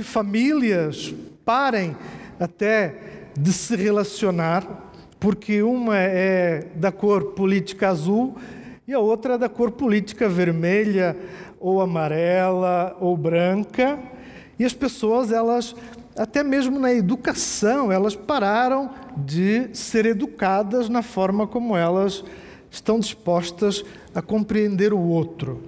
que famílias parem até de se relacionar, porque uma é da cor política azul e a outra é da cor política vermelha ou amarela ou branca. E as pessoas, elas, até mesmo na educação, elas pararam de ser educadas na forma como elas estão dispostas a compreender o outro.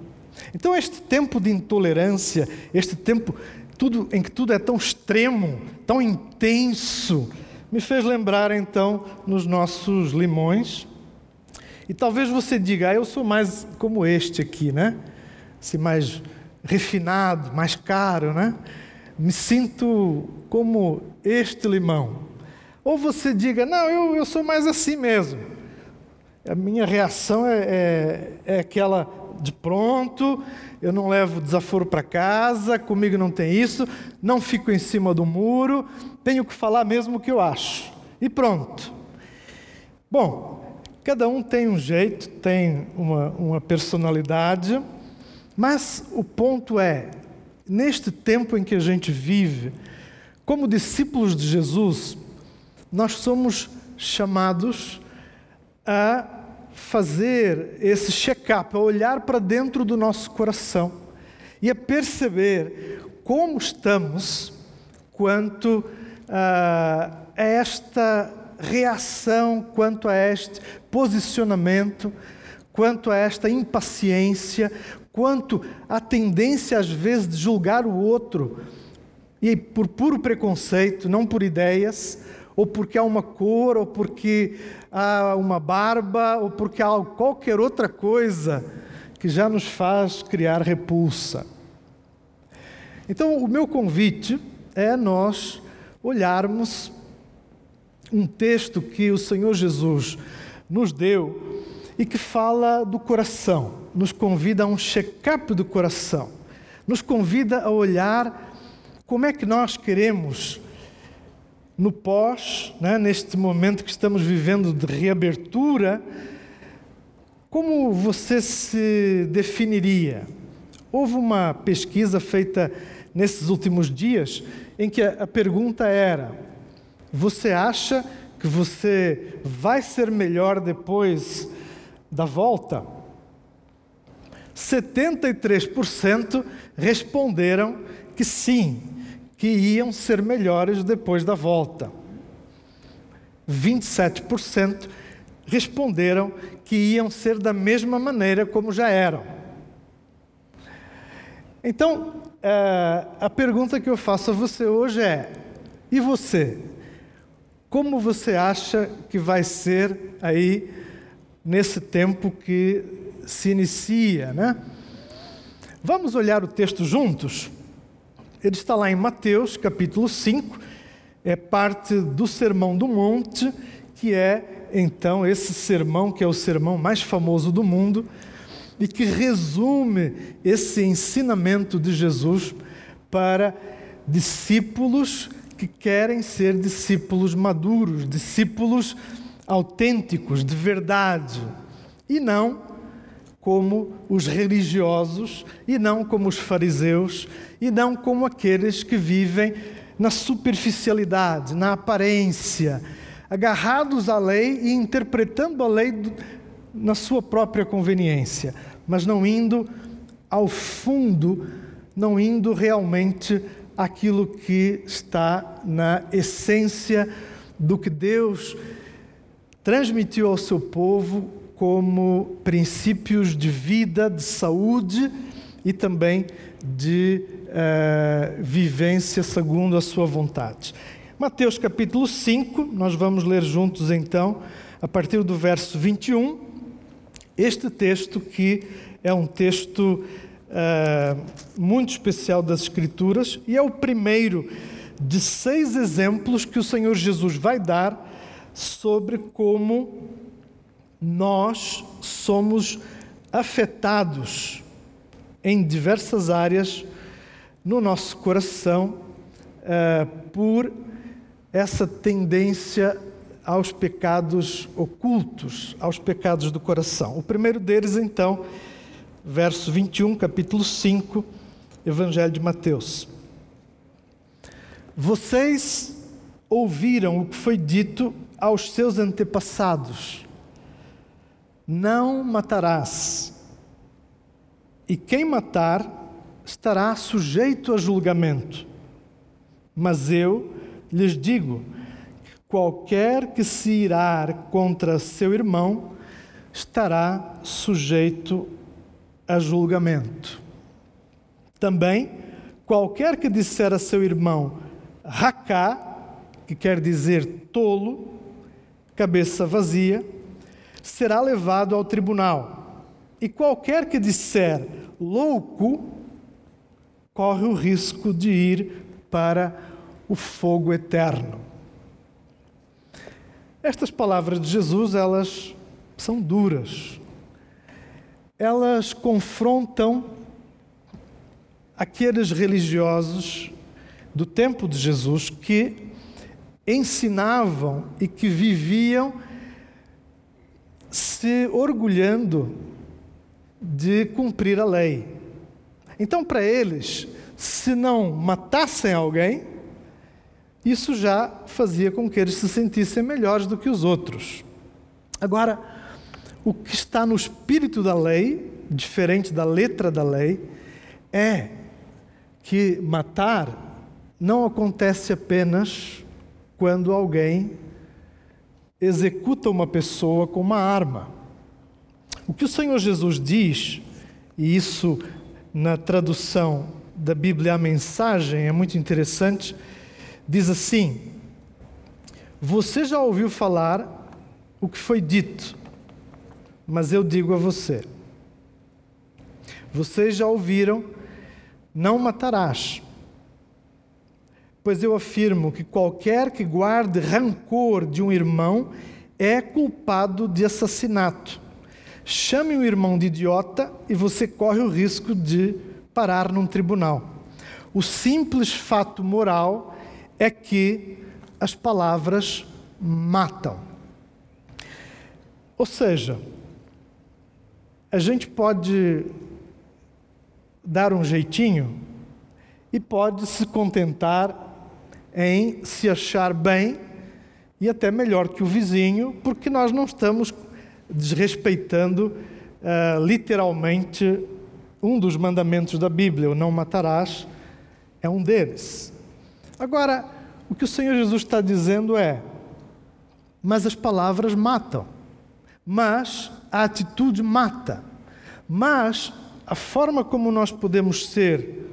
Então, este tempo de intolerância, este tempo tudo, em que tudo é tão extremo, tão intenso, me fez lembrar então nos nossos limões. E talvez você diga, ah, eu sou mais como este aqui, né? Assim, mais refinado, mais caro, né? Me sinto como este limão. Ou você diga, não, eu, eu sou mais assim mesmo. A minha reação é, é, é aquela de pronto, eu não levo desaforo para casa, comigo não tem isso, não fico em cima do muro, tenho que falar mesmo o que eu acho. E pronto. Bom, cada um tem um jeito, tem uma, uma personalidade, mas o ponto é, neste tempo em que a gente vive, como discípulos de Jesus, nós somos chamados a fazer esse check-up, a olhar para dentro do nosso coração e a perceber como estamos quanto a esta reação, quanto a este posicionamento, quanto a esta impaciência, quanto à tendência às vezes de julgar o outro. E por puro preconceito, não por ideias, ou porque há uma cor, ou porque há uma barba, ou porque há qualquer outra coisa que já nos faz criar repulsa. Então, o meu convite é nós olharmos um texto que o Senhor Jesus nos deu e que fala do coração, nos convida a um check-up do coração, nos convida a olhar como é que nós queremos no pós, né, neste momento que estamos vivendo de reabertura, como você se definiria? Houve uma pesquisa feita nesses últimos dias em que a pergunta era: você acha que você vai ser melhor depois da volta? 73% responderam que sim, que iam ser melhores depois da volta. 27% responderam que iam ser da mesma maneira como já eram. Então, é, a pergunta que eu faço a você hoje é: e você? Como você acha que vai ser aí nesse tempo que se inicia, né? Vamos olhar o texto juntos? Ele está lá em Mateus, capítulo 5, é parte do Sermão do Monte, que é então esse sermão que é o sermão mais famoso do mundo e que resume esse ensinamento de Jesus para discípulos que querem ser discípulos maduros, discípulos autênticos, de verdade, e não como os religiosos, e não como os fariseus, e não como aqueles que vivem na superficialidade, na aparência, agarrados à lei e interpretando a lei na sua própria conveniência, mas não indo ao fundo, não indo realmente aquilo que está na essência do que Deus transmitiu ao seu povo como princípios de vida, de saúde e também de uh, vivência segundo a sua vontade. Mateus capítulo 5, nós vamos ler juntos então, a partir do verso 21, este texto que é um texto uh, muito especial das Escrituras e é o primeiro de seis exemplos que o Senhor Jesus vai dar sobre como nós somos afetados em diversas áreas no nosso coração uh, por essa tendência aos pecados ocultos, aos pecados do coração. O primeiro deles, então, verso 21, capítulo 5, Evangelho de Mateus. Vocês ouviram o que foi dito aos seus antepassados: Não matarás. E quem matar estará sujeito a julgamento. Mas eu lhes digo: qualquer que se irar contra seu irmão estará sujeito a julgamento. Também, qualquer que disser a seu irmão racá, que quer dizer tolo, cabeça vazia, será levado ao tribunal. E qualquer que disser louco, corre o risco de ir para o fogo eterno. Estas palavras de Jesus, elas são duras. Elas confrontam aqueles religiosos do tempo de Jesus que ensinavam e que viviam se orgulhando de cumprir a lei. Então, para eles, se não matassem alguém, isso já fazia com que eles se sentissem melhores do que os outros. Agora, o que está no espírito da lei, diferente da letra da lei, é que matar não acontece apenas quando alguém executa uma pessoa com uma arma. O que o Senhor Jesus diz, e isso na tradução da Bíblia a mensagem é muito interessante, diz assim: Você já ouviu falar o que foi dito, mas eu digo a você. Vocês já ouviram, não matarás. Pois eu afirmo que qualquer que guarde rancor de um irmão é culpado de assassinato. Chame o irmão de idiota e você corre o risco de parar num tribunal. O simples fato moral é que as palavras matam. Ou seja, a gente pode dar um jeitinho e pode se contentar em se achar bem e até melhor que o vizinho, porque nós não estamos desrespeitando uh, literalmente um dos mandamentos da Bíblia, o não matarás, é um deles. Agora, o que o Senhor Jesus está dizendo é: mas as palavras matam, mas a atitude mata, mas a forma como nós podemos ser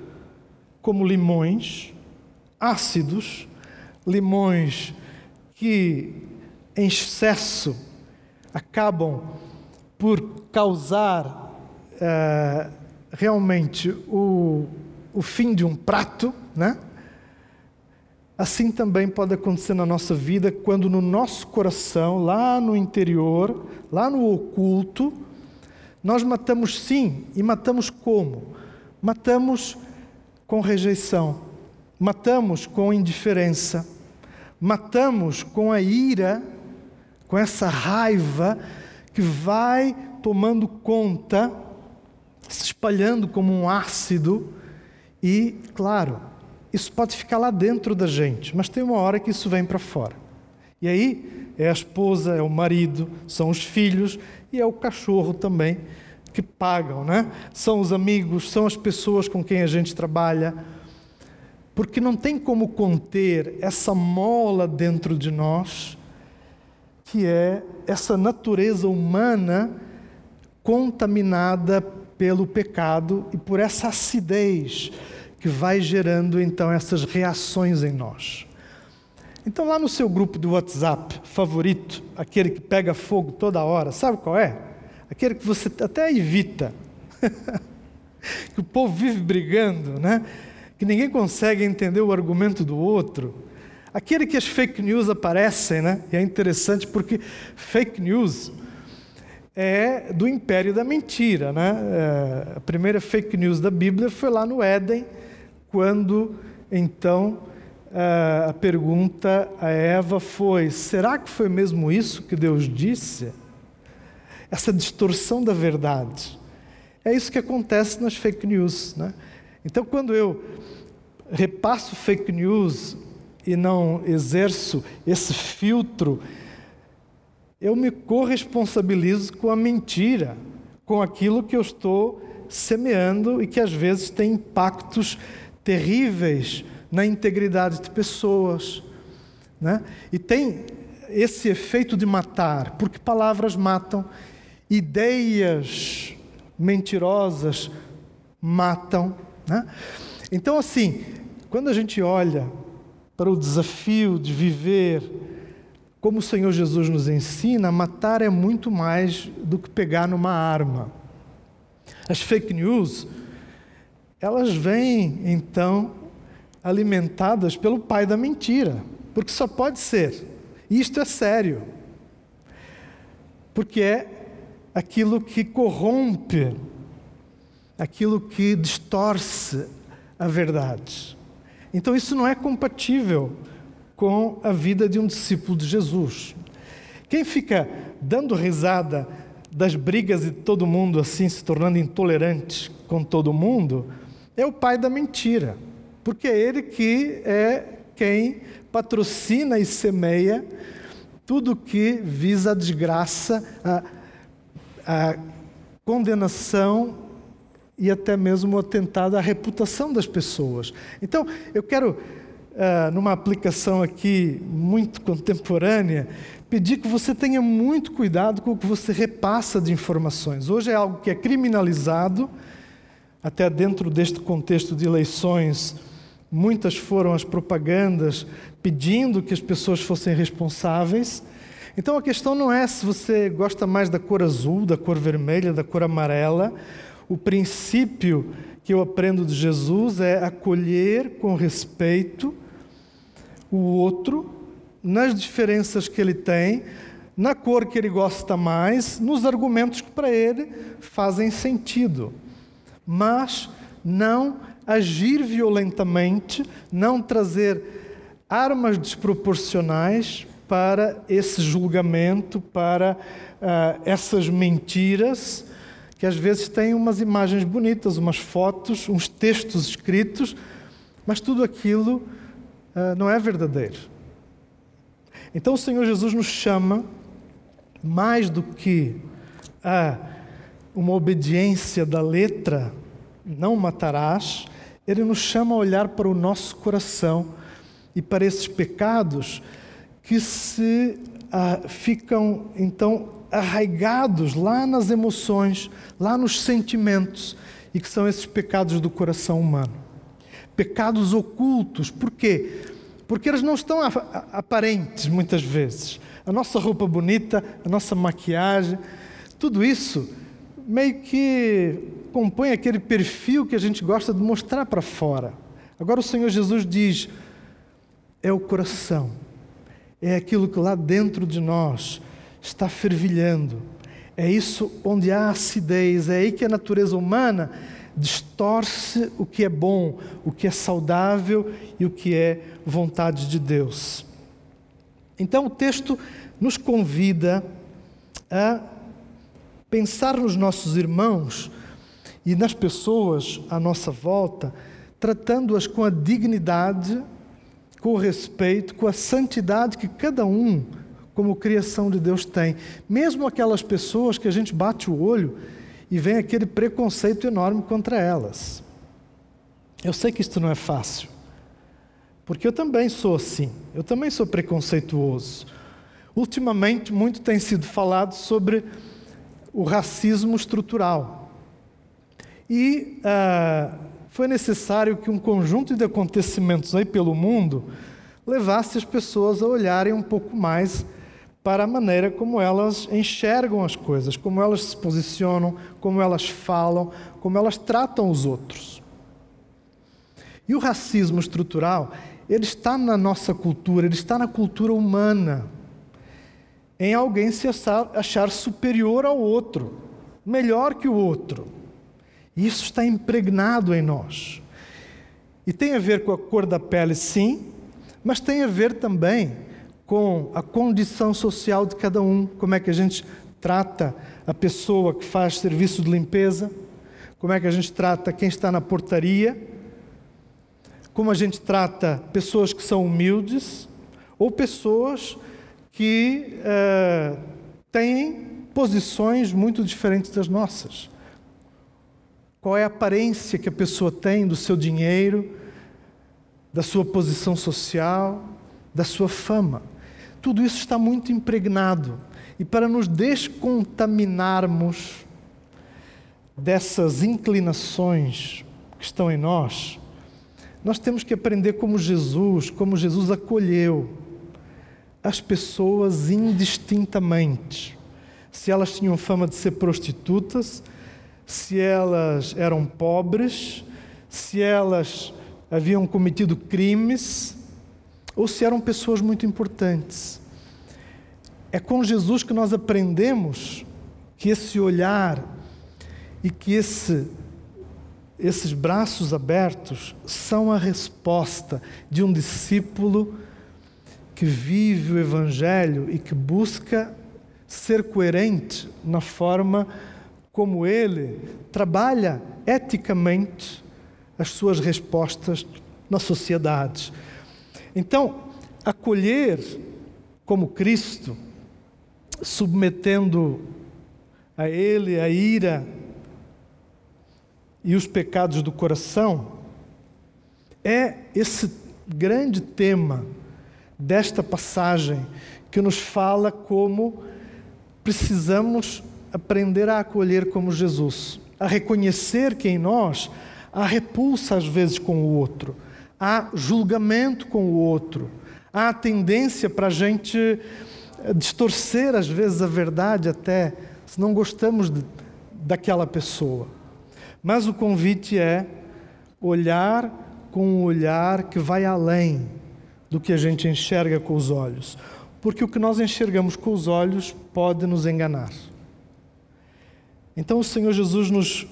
como limões ácidos, limões que em excesso acabam por causar uh, realmente o, o fim de um prato, né? Assim também pode acontecer na nossa vida quando no nosso coração, lá no interior, lá no oculto, nós matamos sim, e matamos como? Matamos com rejeição, matamos com indiferença, matamos com a ira com essa raiva que vai tomando conta, se espalhando como um ácido, e, claro, isso pode ficar lá dentro da gente, mas tem uma hora que isso vem para fora. E aí é a esposa, é o marido, são os filhos e é o cachorro também que pagam, né? São os amigos, são as pessoas com quem a gente trabalha. Porque não tem como conter essa mola dentro de nós que é essa natureza humana contaminada pelo pecado e por essa acidez que vai gerando então essas reações em nós. Então, lá no seu grupo do WhatsApp favorito, aquele que pega fogo toda hora, sabe qual é? Aquele que você até evita, que o povo vive brigando, né? Que ninguém consegue entender o argumento do outro Aquele que as fake news aparecem, né? E é interessante porque fake news é do império da mentira, né? É, a primeira fake news da Bíblia foi lá no Éden, quando então é, a pergunta a Eva foi: será que foi mesmo isso que Deus disse? Essa distorção da verdade. É isso que acontece nas fake news, né? Então, quando eu repasso fake news e não exerço esse filtro, eu me corresponsabilizo com a mentira, com aquilo que eu estou semeando e que às vezes tem impactos terríveis na integridade de pessoas. Né? E tem esse efeito de matar, porque palavras matam, ideias mentirosas matam. Né? Então, assim, quando a gente olha para o desafio de viver como o Senhor Jesus nos ensina, matar é muito mais do que pegar numa arma. As fake news, elas vêm então alimentadas pelo pai da mentira, porque só pode ser. Isto é sério. Porque é aquilo que corrompe, aquilo que distorce a verdade. Então isso não é compatível com a vida de um discípulo de Jesus. Quem fica dando risada das brigas de todo mundo assim, se tornando intolerante com todo mundo, é o pai da mentira, porque é ele que é quem patrocina e semeia tudo que visa a desgraça, a, a condenação e até mesmo atentado à reputação das pessoas. Então, eu quero, uh, numa aplicação aqui muito contemporânea, pedir que você tenha muito cuidado com o que você repassa de informações. Hoje é algo que é criminalizado, até dentro deste contexto de eleições, muitas foram as propagandas pedindo que as pessoas fossem responsáveis. Então a questão não é se você gosta mais da cor azul, da cor vermelha, da cor amarela. O princípio que eu aprendo de Jesus é acolher com respeito o outro nas diferenças que ele tem, na cor que ele gosta mais, nos argumentos que para ele fazem sentido. Mas não agir violentamente, não trazer armas desproporcionais para esse julgamento, para uh, essas mentiras, que às vezes têm umas imagens bonitas, umas fotos, uns textos escritos, mas tudo aquilo uh, não é verdadeiro. Então o Senhor Jesus nos chama, mais do que a uma obediência da letra, não matarás, ele nos chama a olhar para o nosso coração e para esses pecados que se ah, ficam então arraigados lá nas emoções, lá nos sentimentos, e que são esses pecados do coração humano. Pecados ocultos, por quê? porque elas não estão aparentes muitas vezes. A nossa roupa bonita, a nossa maquiagem, tudo isso meio que compõe aquele perfil que a gente gosta de mostrar para fora. Agora o Senhor Jesus diz: é o coração, é aquilo que lá dentro de nós está fervilhando. É isso onde há acidez, é aí que a natureza humana distorce o que é bom, o que é saudável e o que é vontade de Deus. Então o texto nos convida a pensar nos nossos irmãos e nas pessoas à nossa volta, tratando-as com a dignidade, com o respeito, com a santidade que cada um, como criação de Deus, tem. Mesmo aquelas pessoas que a gente bate o olho e vem aquele preconceito enorme contra elas. Eu sei que isto não é fácil, porque eu também sou assim, eu também sou preconceituoso. Ultimamente, muito tem sido falado sobre o racismo estrutural. E ah, foi necessário que um conjunto de acontecimentos aí pelo mundo levasse as pessoas a olharem um pouco mais para a maneira como elas enxergam as coisas, como elas se posicionam, como elas falam, como elas tratam os outros. E o racismo estrutural, ele está na nossa cultura, ele está na cultura humana. Em alguém se achar, achar superior ao outro, melhor que o outro. Isso está impregnado em nós. E tem a ver com a cor da pele, sim, mas tem a ver também com a condição social de cada um, como é que a gente trata a pessoa que faz serviço de limpeza, como é que a gente trata quem está na portaria, como a gente trata pessoas que são humildes ou pessoas que uh, têm posições muito diferentes das nossas. Qual é a aparência que a pessoa tem do seu dinheiro, da sua posição social, da sua fama? Tudo isso está muito impregnado. E para nos descontaminarmos dessas inclinações que estão em nós, nós temos que aprender como Jesus, como Jesus acolheu as pessoas indistintamente. Se elas tinham fama de ser prostitutas, se elas eram pobres, se elas haviam cometido crimes, ou se eram pessoas muito importantes. É com Jesus que nós aprendemos que esse olhar e que esse, esses braços abertos são a resposta de um discípulo que vive o Evangelho e que busca ser coerente na forma como ele trabalha eticamente as suas respostas na sociedade. Então, acolher como Cristo, submetendo a Ele a ira e os pecados do coração, é esse grande tema desta passagem que nos fala como precisamos aprender a acolher como Jesus, a reconhecer que em nós há repulsa às vezes com o outro, há julgamento com o outro, há tendência para a gente eh, distorcer às vezes a verdade até se não gostamos de, daquela pessoa. Mas o convite é olhar com um olhar que vai além do que a gente enxerga com os olhos, porque o que nós enxergamos com os olhos pode nos enganar. Então o Senhor Jesus nos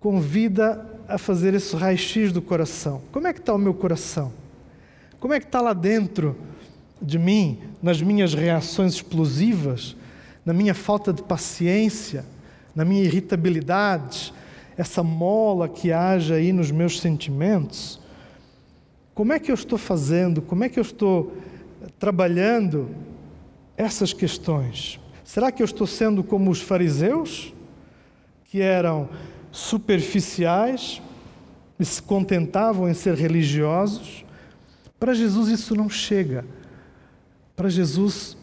convida a fazer esse raio-x do coração. Como é que está o meu coração? Como é que está lá dentro de mim, nas minhas reações explosivas, na minha falta de paciência, na minha irritabilidade, essa mola que haja aí nos meus sentimentos? Como é que eu estou fazendo? Como é que eu estou trabalhando essas questões? Será que eu estou sendo como os fariseus? que eram superficiais e se contentavam em ser religiosos. Para Jesus isso não chega. Para Jesus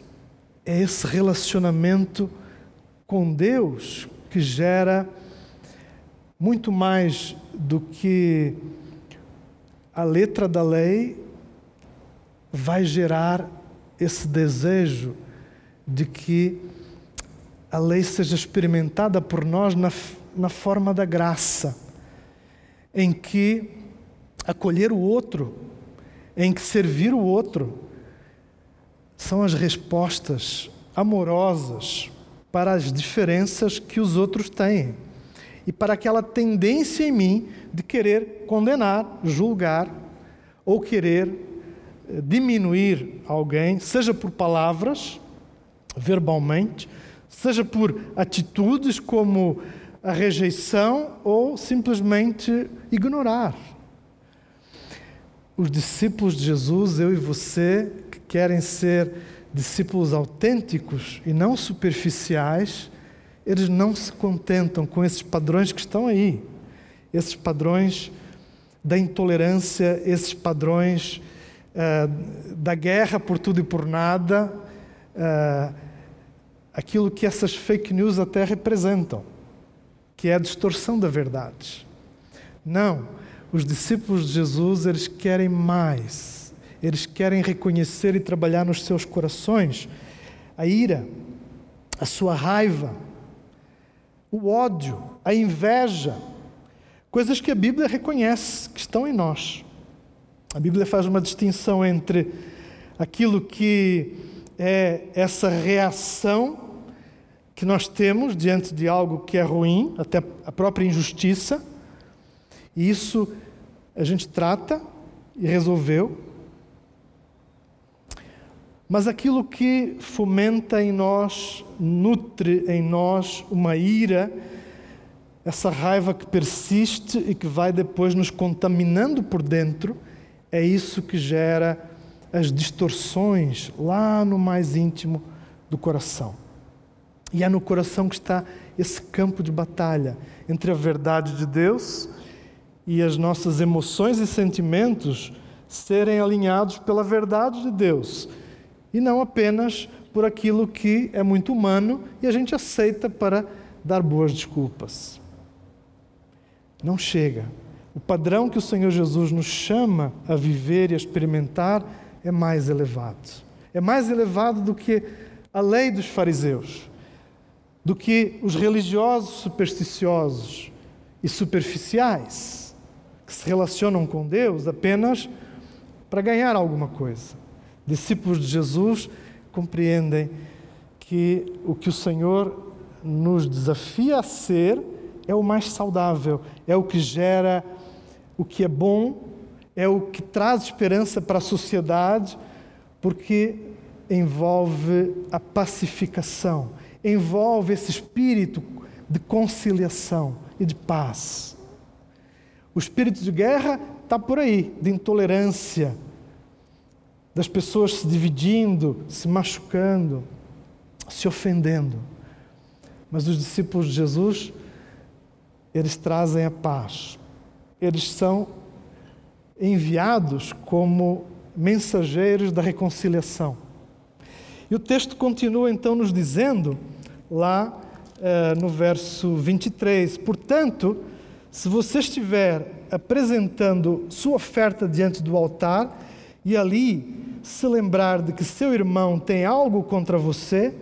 é esse relacionamento com Deus que gera muito mais do que a letra da lei vai gerar esse desejo de que a lei seja experimentada por nós na, na forma da graça, em que acolher o outro, em que servir o outro, são as respostas amorosas para as diferenças que os outros têm e para aquela tendência em mim de querer condenar, julgar ou querer eh, diminuir alguém, seja por palavras, verbalmente, seja por atitudes como a rejeição ou simplesmente ignorar. Os discípulos de Jesus, eu e você, que querem ser discípulos autênticos e não superficiais, eles não se contentam com esses padrões que estão aí, esses padrões da intolerância, esses padrões uh, da guerra por tudo e por nada. Uh, aquilo que essas fake news até representam, que é a distorção da verdade. Não, os discípulos de Jesus, eles querem mais. Eles querem reconhecer e trabalhar nos seus corações a ira, a sua raiva, o ódio, a inveja, coisas que a Bíblia reconhece que estão em nós. A Bíblia faz uma distinção entre aquilo que é essa reação que nós temos diante de algo que é ruim, até a própria injustiça, e isso a gente trata e resolveu. Mas aquilo que fomenta em nós, nutre em nós uma ira essa raiva que persiste e que vai depois nos contaminando por dentro, é isso que gera as distorções lá no mais íntimo do coração. E é no coração que está esse campo de batalha entre a verdade de Deus e as nossas emoções e sentimentos serem alinhados pela verdade de Deus e não apenas por aquilo que é muito humano e a gente aceita para dar boas desculpas. Não chega. O padrão que o Senhor Jesus nos chama a viver e a experimentar é mais elevado. É mais elevado do que a lei dos fariseus, do que os religiosos supersticiosos e superficiais, que se relacionam com Deus apenas para ganhar alguma coisa. Discípulos de Jesus compreendem que o que o Senhor nos desafia a ser é o mais saudável, é o que gera o que é bom, é o que traz esperança para a sociedade, porque envolve a pacificação, envolve esse espírito de conciliação e de paz. O espírito de guerra está por aí, de intolerância, das pessoas se dividindo, se machucando, se ofendendo. Mas os discípulos de Jesus, eles trazem a paz. Eles são enviados como mensageiros da reconciliação. E o texto continua então nos dizendo, lá eh, no verso 23, portanto, se você estiver apresentando sua oferta diante do altar e ali se lembrar de que seu irmão tem algo contra você,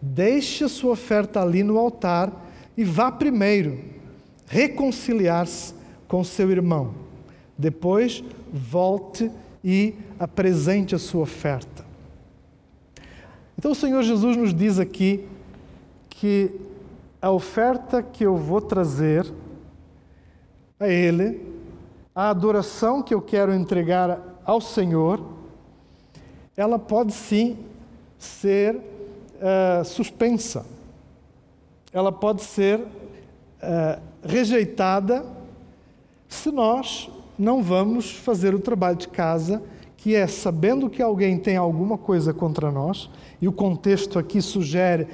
deixe a sua oferta ali no altar e vá primeiro reconciliar-se com seu irmão. Depois, volte e apresente a sua oferta. Então, o Senhor Jesus nos diz aqui que a oferta que eu vou trazer a Ele, a adoração que eu quero entregar ao Senhor, ela pode sim ser uh, suspensa. Ela pode ser uh, rejeitada se nós não vamos fazer o trabalho de casa, que é sabendo que alguém tem alguma coisa contra nós, e o contexto aqui sugere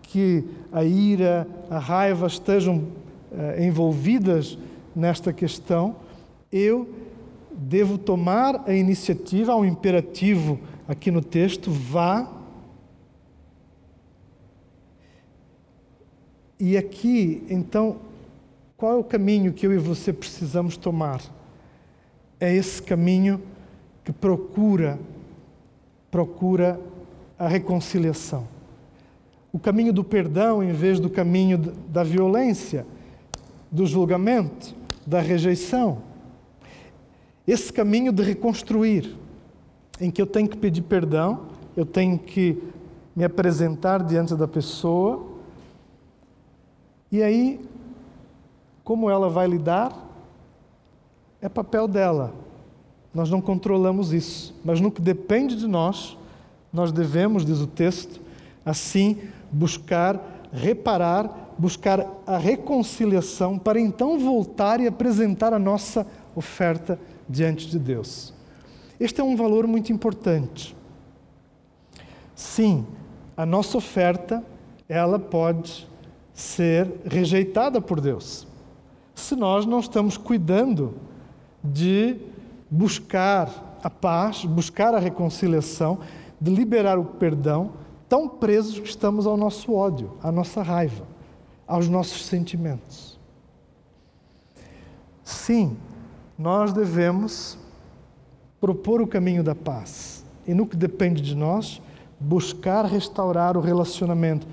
que a ira, a raiva estejam uh, envolvidas nesta questão, eu devo tomar a iniciativa, há um imperativo aqui no texto, vá. E aqui, então, qual é o caminho que eu e você precisamos tomar? É esse caminho que procura procura a reconciliação. O caminho do perdão em vez do caminho da violência, do julgamento da rejeição. Esse caminho de reconstruir, em que eu tenho que pedir perdão, eu tenho que me apresentar diante da pessoa, e aí, como ela vai lidar, é papel dela. Nós não controlamos isso, mas no que depende de nós, nós devemos, diz o texto, assim buscar reparar buscar a reconciliação para então voltar e apresentar a nossa oferta diante de Deus. Este é um valor muito importante. Sim, a nossa oferta, ela pode ser rejeitada por Deus. Se nós não estamos cuidando de buscar a paz, buscar a reconciliação, de liberar o perdão, tão presos que estamos ao nosso ódio, à nossa raiva aos nossos sentimentos. Sim, nós devemos propor o caminho da paz e, no que depende de nós, buscar restaurar o relacionamento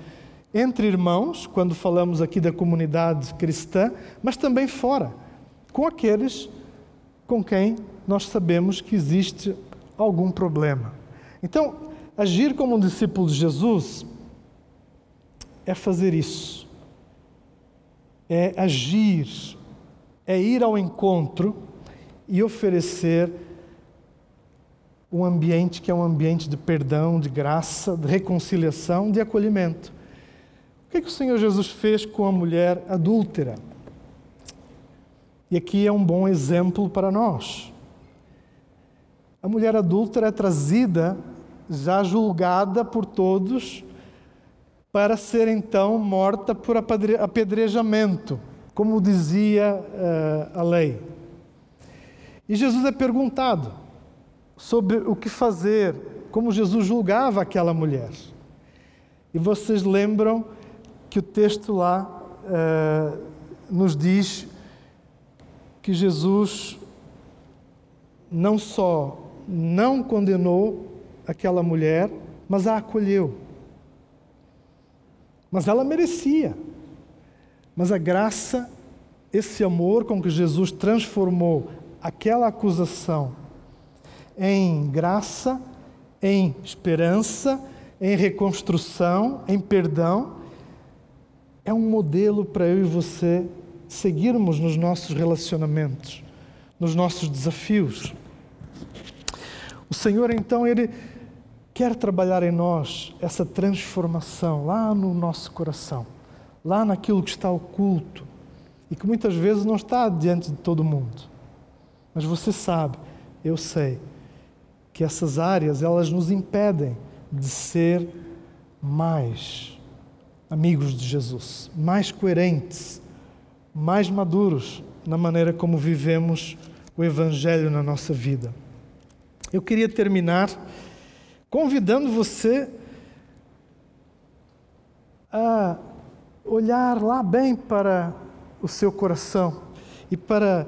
entre irmãos, quando falamos aqui da comunidade cristã, mas também fora, com aqueles com quem nós sabemos que existe algum problema. Então, agir como um discípulo de Jesus é fazer isso é agir, é ir ao encontro e oferecer um ambiente que é um ambiente de perdão, de graça, de reconciliação, de acolhimento. O que, é que o Senhor Jesus fez com a mulher adúltera? E aqui é um bom exemplo para nós. A mulher adúltera é trazida, já julgada por todos, para ser então morta por apedrejamento, como dizia uh, a lei. E Jesus é perguntado sobre o que fazer, como Jesus julgava aquela mulher. E vocês lembram que o texto lá uh, nos diz que Jesus não só não condenou aquela mulher, mas a acolheu. Mas ela merecia. Mas a graça, esse amor com que Jesus transformou aquela acusação em graça, em esperança, em reconstrução, em perdão, é um modelo para eu e você seguirmos nos nossos relacionamentos, nos nossos desafios. O Senhor, então, Ele quer trabalhar em nós essa transformação lá no nosso coração, lá naquilo que está oculto e que muitas vezes não está diante de todo mundo. Mas você sabe, eu sei, que essas áreas elas nos impedem de ser mais amigos de Jesus, mais coerentes, mais maduros na maneira como vivemos o Evangelho na nossa vida. Eu queria terminar convidando você a olhar lá bem para o seu coração e para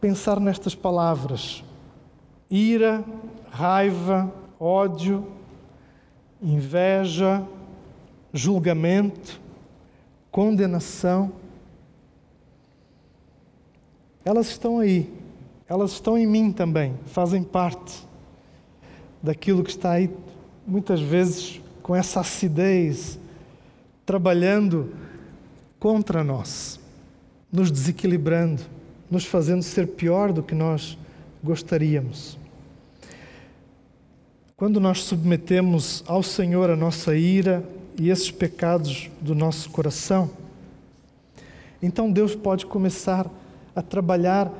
pensar nestas palavras: ira, raiva, ódio, inveja, julgamento, condenação, elas estão aí, elas estão em mim também, fazem parte daquilo que está aí, muitas vezes com essa acidez, trabalhando contra nós, nos desequilibrando, nos fazendo ser pior do que nós gostaríamos. Quando nós submetemos ao Senhor a nossa ira, e esses pecados do nosso coração, então Deus pode começar a trabalhar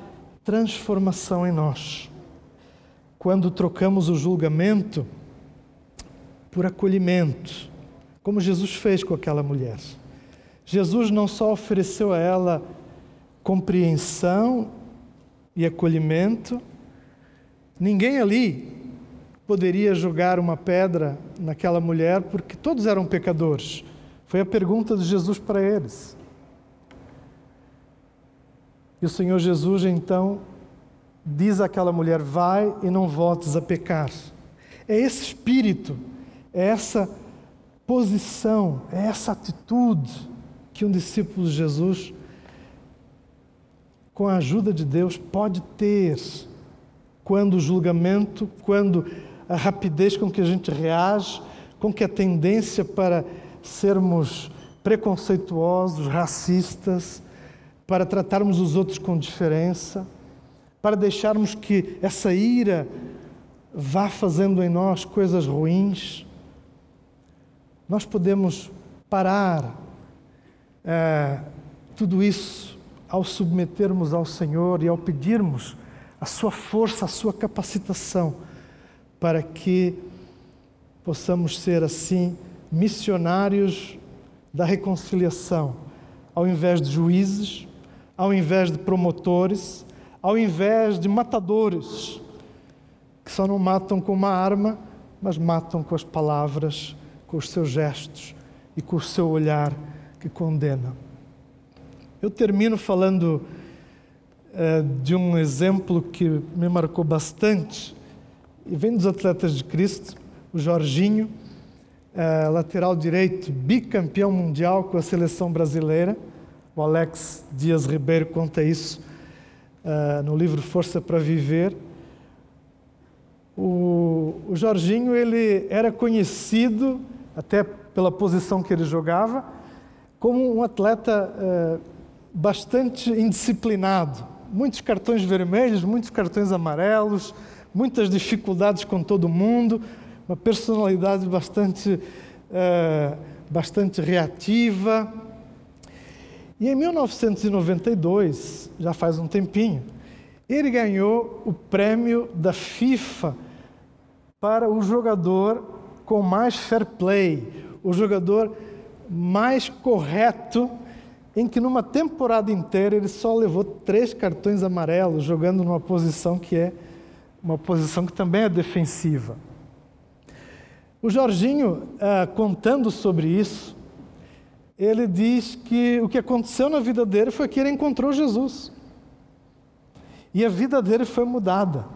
transformação em nós. Quando trocamos o julgamento por acolhimento, como Jesus fez com aquela mulher. Jesus não só ofereceu a ela compreensão e acolhimento, ninguém ali poderia jogar uma pedra naquela mulher, porque todos eram pecadores. Foi a pergunta de Jesus para eles. E o Senhor Jesus então diz àquela mulher: Vai e não voltes a pecar. É esse espírito, é essa posição, é essa atitude que um discípulo de Jesus, com a ajuda de Deus, pode ter quando o julgamento, quando a rapidez com que a gente reage, com que a tendência para sermos preconceituosos, racistas, para tratarmos os outros com diferença, para deixarmos que essa ira vá fazendo em nós coisas ruins. Nós podemos parar é, tudo isso ao submetermos ao Senhor e ao pedirmos a sua força, a sua capacitação para que possamos ser assim missionários da reconciliação, ao invés de juízes, ao invés de promotores, ao invés de matadores, que só não matam com uma arma, mas matam com as palavras, com os seus gestos e com o seu olhar que condena. Eu termino falando uh, de um exemplo que me marcou bastante e vem dos atletas de Cristo, o Jorginho, é, lateral direito, bicampeão mundial com a seleção brasileira. O Alex Dias Ribeiro conta isso é, no livro Força para Viver. O, o Jorginho ele era conhecido, até pela posição que ele jogava, como um atleta é, bastante indisciplinado. Muitos cartões vermelhos, muitos cartões amarelos, muitas dificuldades com todo mundo, uma personalidade bastante, uh, bastante reativa. E em 1992, já faz um tempinho, ele ganhou o prêmio da FIFA para o jogador com mais fair play, o jogador mais correto, em que numa temporada inteira ele só levou três cartões amarelos, jogando numa posição que é uma posição que também é defensiva. O Jorginho, ah, contando sobre isso, ele diz que o que aconteceu na vida dele foi que ele encontrou Jesus. E a vida dele foi mudada.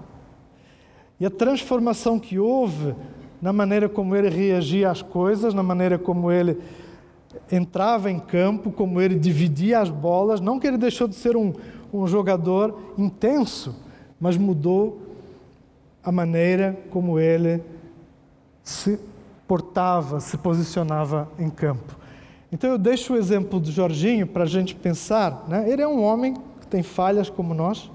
E a transformação que houve na maneira como ele reagia às coisas, na maneira como ele entrava em campo, como ele dividia as bolas, não que ele deixou de ser um, um jogador intenso, mas mudou a maneira como ele se portava, se posicionava em campo. Então eu deixo o exemplo do Jorginho para a gente pensar. Né? Ele é um homem que tem falhas como nós,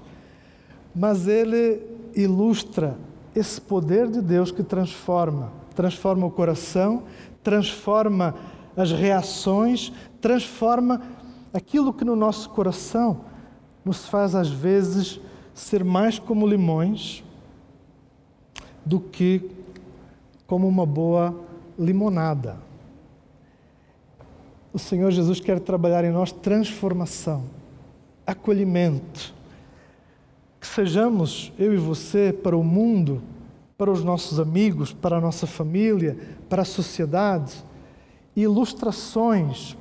mas ele ilustra esse poder de Deus que transforma transforma o coração, transforma as reações, transforma aquilo que no nosso coração nos faz às vezes ser mais como limões do que como uma boa limonada. O Senhor Jesus quer trabalhar em nós transformação, acolhimento. Que sejamos, eu e você, para o mundo, para os nossos amigos, para a nossa família, para a sociedade, ilustrações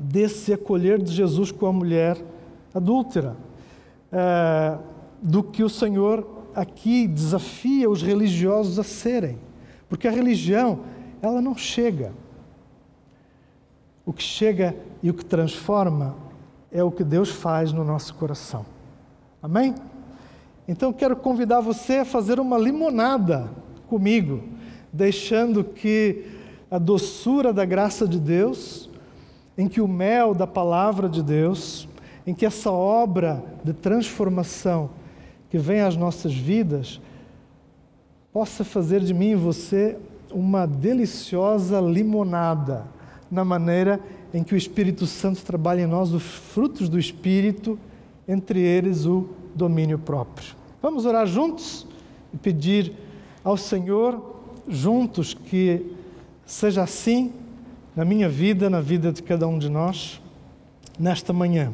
desse acolher de Jesus com a mulher adúltera, é, do que o Senhor aqui desafia os religiosos a serem, porque a religião, ela não chega o que chega e o que transforma é o que Deus faz no nosso coração. Amém? Então quero convidar você a fazer uma limonada comigo, deixando que a doçura da graça de Deus, em que o mel da palavra de Deus, em que essa obra de transformação que vem às nossas vidas, possa fazer de mim e você uma deliciosa limonada na maneira em que o Espírito Santo trabalha em nós os frutos do Espírito, entre eles o domínio próprio. Vamos orar juntos e pedir ao Senhor, juntos, que seja assim na minha vida, na vida de cada um de nós, nesta manhã.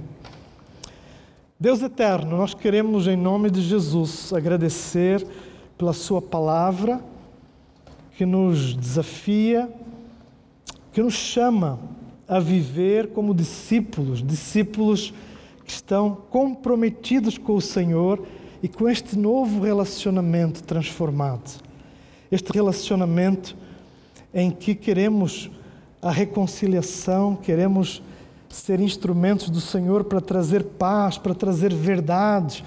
Deus eterno, nós queremos, em nome de Jesus, agradecer pela Sua palavra que nos desafia que nos chama a viver como discípulos, discípulos que estão comprometidos com o Senhor e com este novo relacionamento transformado. Este relacionamento em que queremos a reconciliação, queremos ser instrumentos do Senhor para trazer paz, para trazer verdade,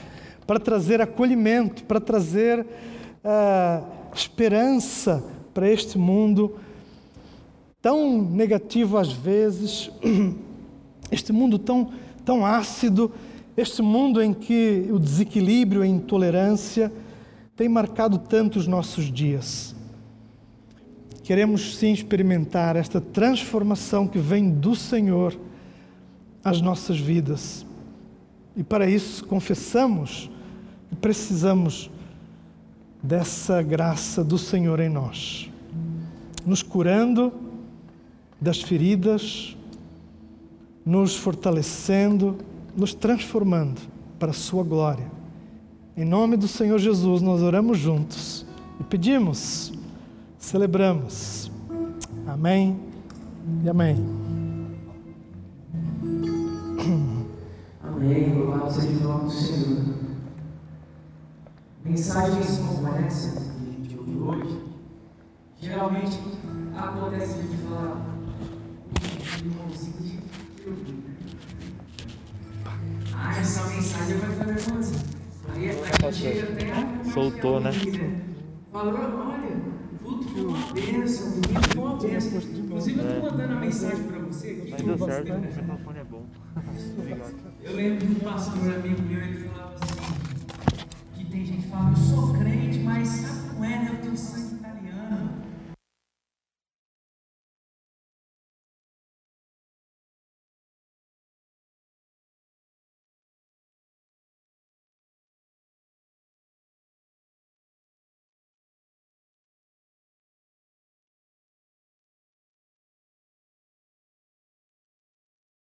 para trazer acolhimento, para trazer uh, esperança para este mundo tão negativo às vezes, este mundo tão, tão ácido, este mundo em que o desequilíbrio e a intolerância tem marcado tanto os nossos dias. Queremos sim experimentar esta transformação que vem do Senhor às nossas vidas. E para isso confessamos que precisamos dessa graça do Senhor em nós, nos curando das feridas, nos fortalecendo, nos transformando para a Sua glória. Em nome do Senhor Jesus, nós oramos juntos e pedimos, celebramos. Amém e amém. Amém. Louvado seja o nome do Senhor. Mensagens como essa que a gente ouviu hoje, geralmente acontece de falar Soltou, né? Falou, olha, tudo foi uma bênção, domingo foi uma bênção. Inclusive, eu estou mandando a mensagem para você. Mas deu certo, o microfone é bom. Eu lembro de um pastor amigo meu, ele falava assim: que tem gente que fala, eu sou crente.